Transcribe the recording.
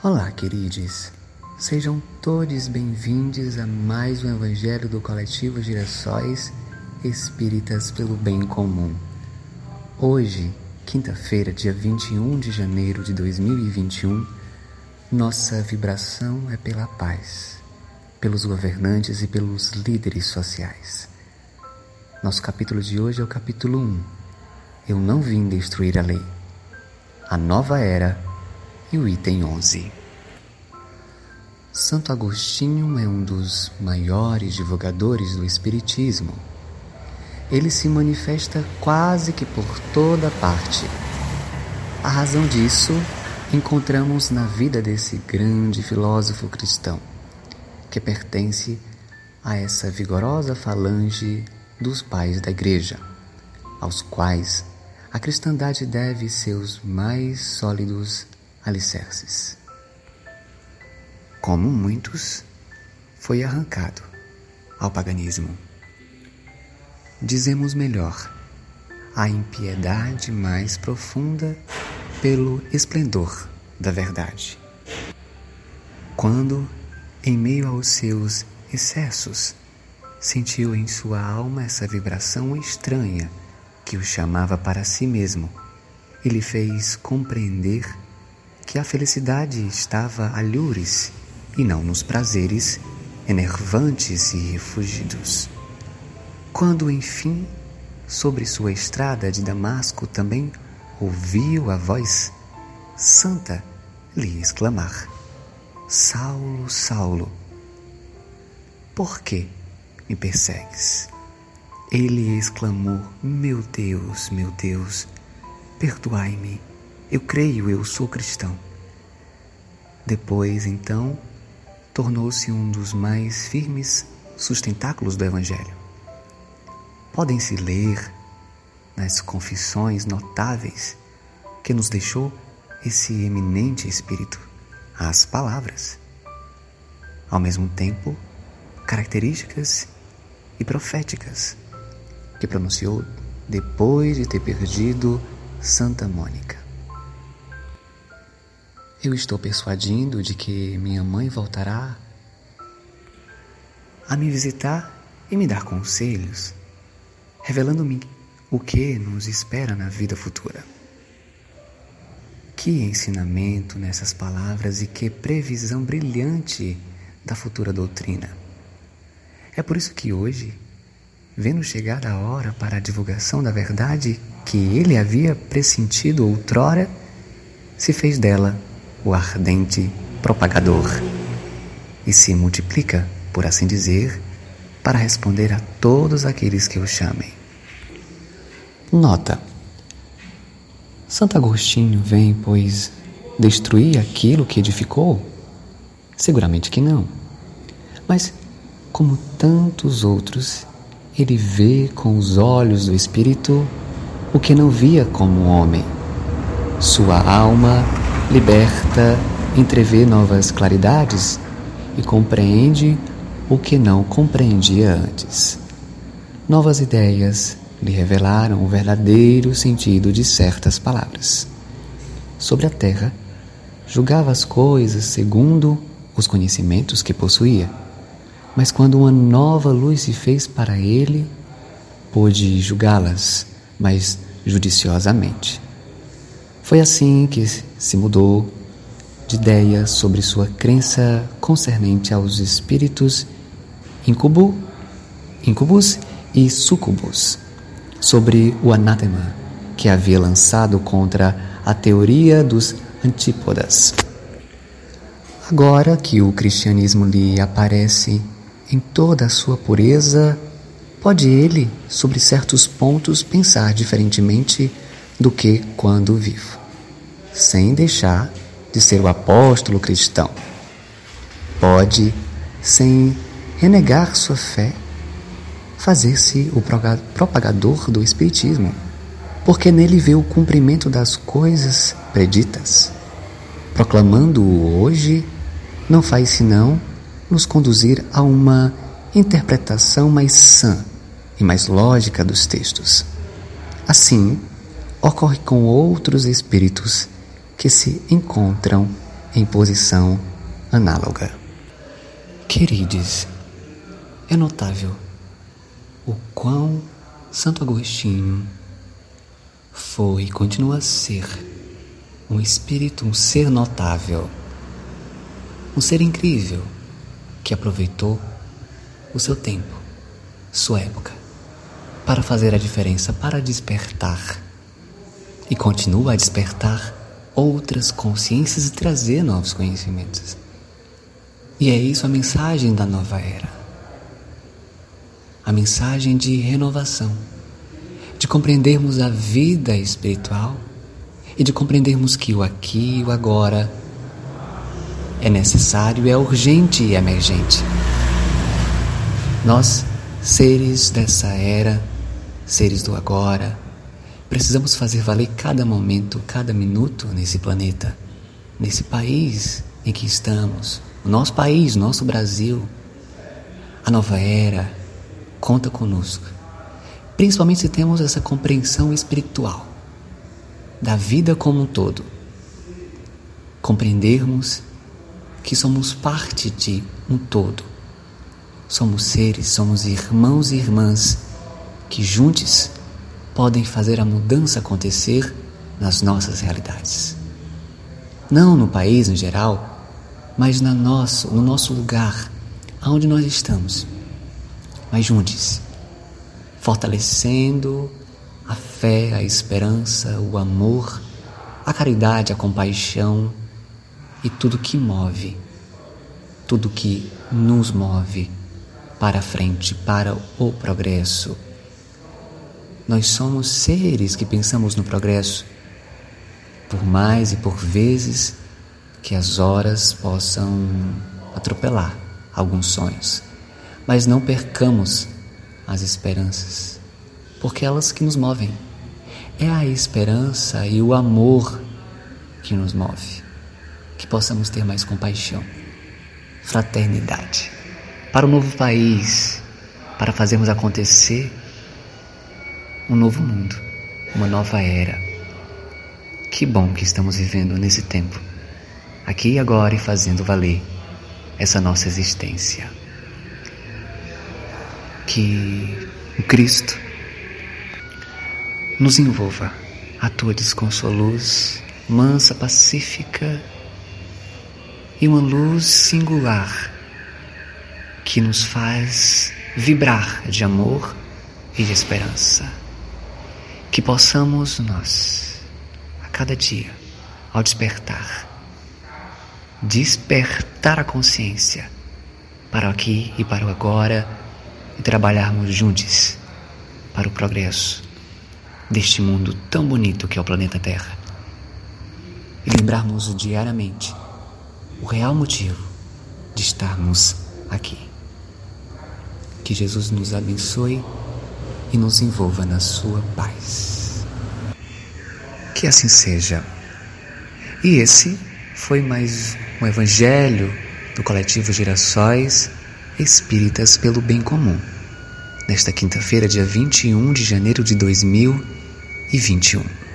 Olá, queridos. Sejam todos bem-vindos a mais um Evangelho do Coletivo Girassóis Espíritas pelo Bem Comum. Hoje, quinta-feira, dia 21 de janeiro de 2021, nossa vibração é pela paz, pelos governantes e pelos líderes sociais. Nosso capítulo de hoje é o capítulo 1. Eu não vim destruir a lei. A nova era e o item 11. Santo Agostinho é um dos maiores divulgadores do Espiritismo. Ele se manifesta quase que por toda parte. A razão disso encontramos na vida desse grande filósofo cristão, que pertence a essa vigorosa falange dos pais da Igreja, aos quais a cristandade deve seus mais sólidos alicerces. Como muitos, foi arrancado ao paganismo. Dizemos melhor, a impiedade mais profunda pelo esplendor da verdade. Quando, em meio aos seus excessos, sentiu em sua alma essa vibração estranha que o chamava para si mesmo e lhe fez compreender que a felicidade estava a lures e não nos prazeres enervantes e refugidos. Quando, enfim, sobre sua estrada de Damasco também ouviu a voz santa lhe exclamar: Saulo, Saulo, por que me persegues? Ele exclamou: Meu Deus, meu Deus, perdoai-me eu creio, eu sou cristão. Depois, então, tornou-se um dos mais firmes sustentáculos do Evangelho. Podem-se ler nas confissões notáveis que nos deixou esse eminente espírito as palavras, ao mesmo tempo características e proféticas que pronunciou depois de ter perdido Santa Mônica. Eu estou persuadindo de que minha mãe voltará a me visitar e me dar conselhos, revelando-me o que nos espera na vida futura. Que ensinamento nessas palavras e que previsão brilhante da futura doutrina. É por isso que hoje, vendo chegar a hora para a divulgação da verdade que ele havia pressentido outrora, se fez dela o ardente propagador e se multiplica, por assim dizer, para responder a todos aqueles que o chamem. Nota: Santo Agostinho vem, pois, destruir aquilo que edificou? Seguramente que não. Mas, como tantos outros, ele vê com os olhos do Espírito o que não via como homem. Sua alma liberta, entrevê novas claridades e compreende o que não compreendia antes. Novas ideias lhe revelaram o verdadeiro sentido de certas palavras. Sobre a terra, julgava as coisas segundo os conhecimentos que possuía, mas quando uma nova luz se fez para ele, pôde julgá-las mais judiciosamente. Foi assim que se mudou de ideia sobre sua crença concernente aos espíritos incubo, incubus e sucubus, sobre o anátema que havia lançado contra a teoria dos antípodas. Agora que o cristianismo lhe aparece em toda a sua pureza, pode ele, sobre certos pontos, pensar diferentemente do que quando vivo sem deixar de ser o apóstolo cristão. Pode, sem renegar sua fé, fazer-se o propagador do Espiritismo, porque nele vê o cumprimento das coisas preditas. Proclamando-o hoje, não faz senão nos conduzir a uma interpretação mais sã e mais lógica dos textos. Assim, ocorre com outros espíritos que se encontram em posição análoga. Queridos, é notável o quão Santo Agostinho foi e continua a ser um espírito, um ser notável, um ser incrível que aproveitou o seu tempo, sua época, para fazer a diferença, para despertar e continua a despertar outras consciências e trazer novos conhecimentos. E é isso a mensagem da nova era. A mensagem de renovação, de compreendermos a vida espiritual e de compreendermos que o aqui e o agora é necessário, é urgente e emergente. Nós, seres dessa era, seres do agora, precisamos fazer valer cada momento, cada minuto nesse planeta, nesse país em que estamos, o nosso país, nosso Brasil. A nova era conta conosco, principalmente se temos essa compreensão espiritual da vida como um todo. Compreendermos que somos parte de um todo. Somos seres, somos irmãos e irmãs que juntos podem fazer a mudança acontecer nas nossas realidades. Não no país em geral, mas na no nosso lugar, aonde nós estamos. Mas juntos, fortalecendo a fé, a esperança, o amor, a caridade, a compaixão e tudo que move, tudo que nos move para a frente, para o progresso nós somos seres que pensamos no progresso, por mais e por vezes que as horas possam atropelar alguns sonhos. Mas não percamos as esperanças, porque elas que nos movem. É a esperança e o amor que nos move. Que possamos ter mais compaixão, fraternidade para o novo país, para fazermos acontecer um novo mundo, uma nova era. Que bom que estamos vivendo nesse tempo, aqui e agora e fazendo valer essa nossa existência. Que o Cristo nos envolva a tua desconsola luz, mansa, pacífica e uma luz singular que nos faz vibrar de amor e de esperança que possamos nós, a cada dia, ao despertar, despertar a consciência para o aqui e para o agora e trabalharmos juntos para o progresso deste mundo tão bonito que é o planeta Terra. E lembrarmos diariamente o real motivo de estarmos aqui. Que Jesus nos abençoe e nos envolva na sua paz. Que assim seja. E esse foi mais um evangelho do coletivo Gerações Espíritas pelo Bem Comum. Nesta quinta-feira, dia 21 de janeiro de 2021.